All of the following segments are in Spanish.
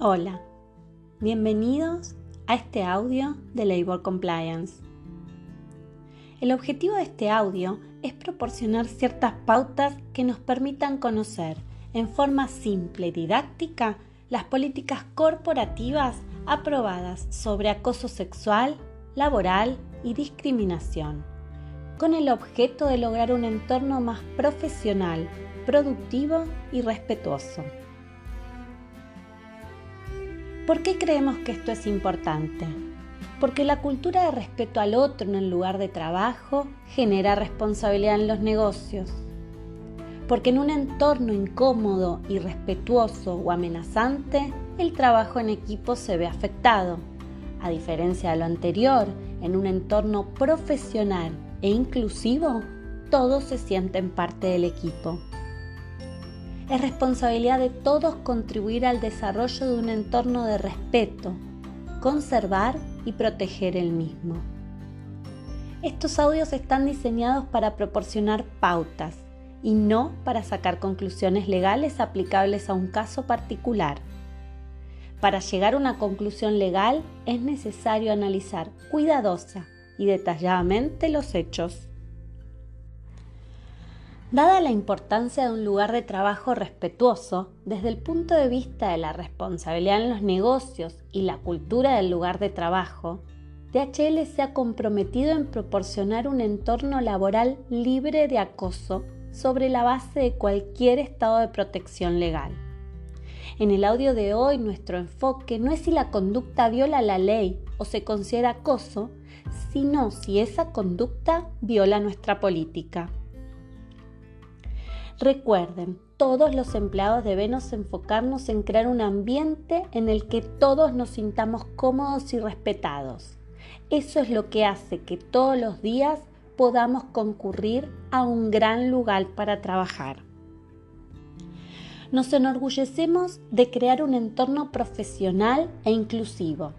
Hola, bienvenidos a este audio de Labor Compliance. El objetivo de este audio es proporcionar ciertas pautas que nos permitan conocer en forma simple y didáctica las políticas corporativas aprobadas sobre acoso sexual, laboral y discriminación, con el objeto de lograr un entorno más profesional, productivo y respetuoso. ¿Por qué creemos que esto es importante? Porque la cultura de respeto al otro en el lugar de trabajo genera responsabilidad en los negocios. Porque en un entorno incómodo, irrespetuoso o amenazante, el trabajo en equipo se ve afectado. A diferencia de lo anterior, en un entorno profesional e inclusivo, todos se sienten parte del equipo. Es responsabilidad de todos contribuir al desarrollo de un entorno de respeto, conservar y proteger el mismo. Estos audios están diseñados para proporcionar pautas y no para sacar conclusiones legales aplicables a un caso particular. Para llegar a una conclusión legal es necesario analizar cuidadosa y detalladamente los hechos. Dada la importancia de un lugar de trabajo respetuoso, desde el punto de vista de la responsabilidad en los negocios y la cultura del lugar de trabajo, DHL se ha comprometido en proporcionar un entorno laboral libre de acoso sobre la base de cualquier estado de protección legal. En el audio de hoy nuestro enfoque no es si la conducta viola la ley o se considera acoso, sino si esa conducta viola nuestra política. Recuerden, todos los empleados debemos enfocarnos en crear un ambiente en el que todos nos sintamos cómodos y respetados. Eso es lo que hace que todos los días podamos concurrir a un gran lugar para trabajar. Nos enorgullecemos de crear un entorno profesional e inclusivo,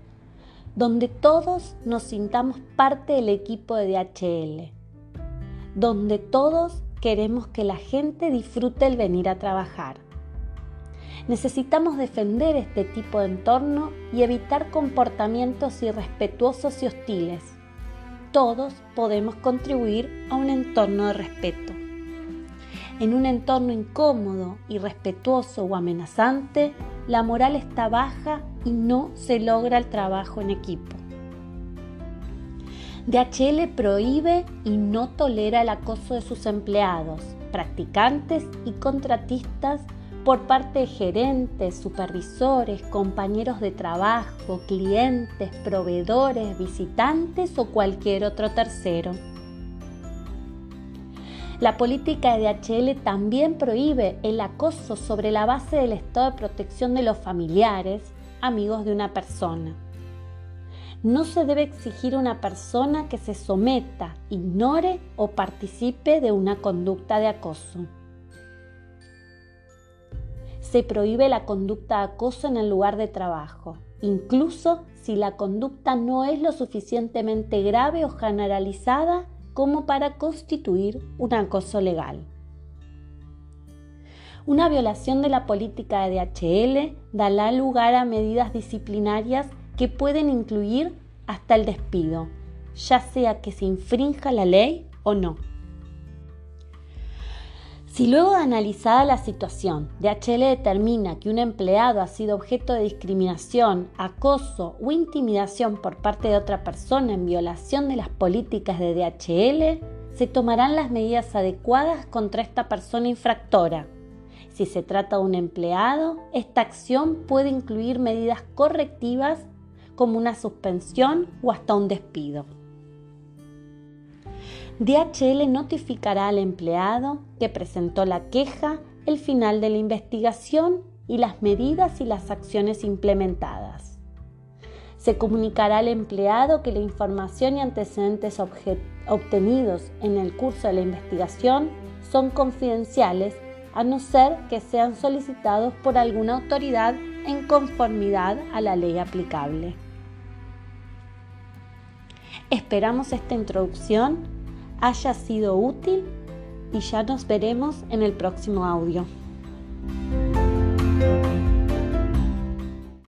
donde todos nos sintamos parte del equipo de DHL, donde todos queremos que la gente disfrute el venir a trabajar. Necesitamos defender este tipo de entorno y evitar comportamientos irrespetuosos y hostiles. Todos podemos contribuir a un entorno de respeto. En un entorno incómodo, irrespetuoso o amenazante, la moral está baja y no se logra el trabajo en equipo. DHL prohíbe y no tolera el acoso de sus empleados, practicantes y contratistas por parte de gerentes, supervisores, compañeros de trabajo, clientes, proveedores, visitantes o cualquier otro tercero. La política de DHL también prohíbe el acoso sobre la base del estado de protección de los familiares, amigos de una persona. No se debe exigir una persona que se someta, ignore o participe de una conducta de acoso. Se prohíbe la conducta de acoso en el lugar de trabajo, incluso si la conducta no es lo suficientemente grave o generalizada como para constituir un acoso legal. Una violación de la política de DHL dará lugar a medidas disciplinarias que pueden incluir hasta el despido, ya sea que se infrinja la ley o no. Si luego de analizada la situación, DHL determina que un empleado ha sido objeto de discriminación, acoso o intimidación por parte de otra persona en violación de las políticas de DHL, se tomarán las medidas adecuadas contra esta persona infractora. Si se trata de un empleado, esta acción puede incluir medidas correctivas como una suspensión o hasta un despido. DHL notificará al empleado que presentó la queja, el final de la investigación y las medidas y las acciones implementadas. Se comunicará al empleado que la información y antecedentes obtenidos en el curso de la investigación son confidenciales a no ser que sean solicitados por alguna autoridad en conformidad a la ley aplicable. Esperamos esta introducción haya sido útil y ya nos veremos en el próximo audio.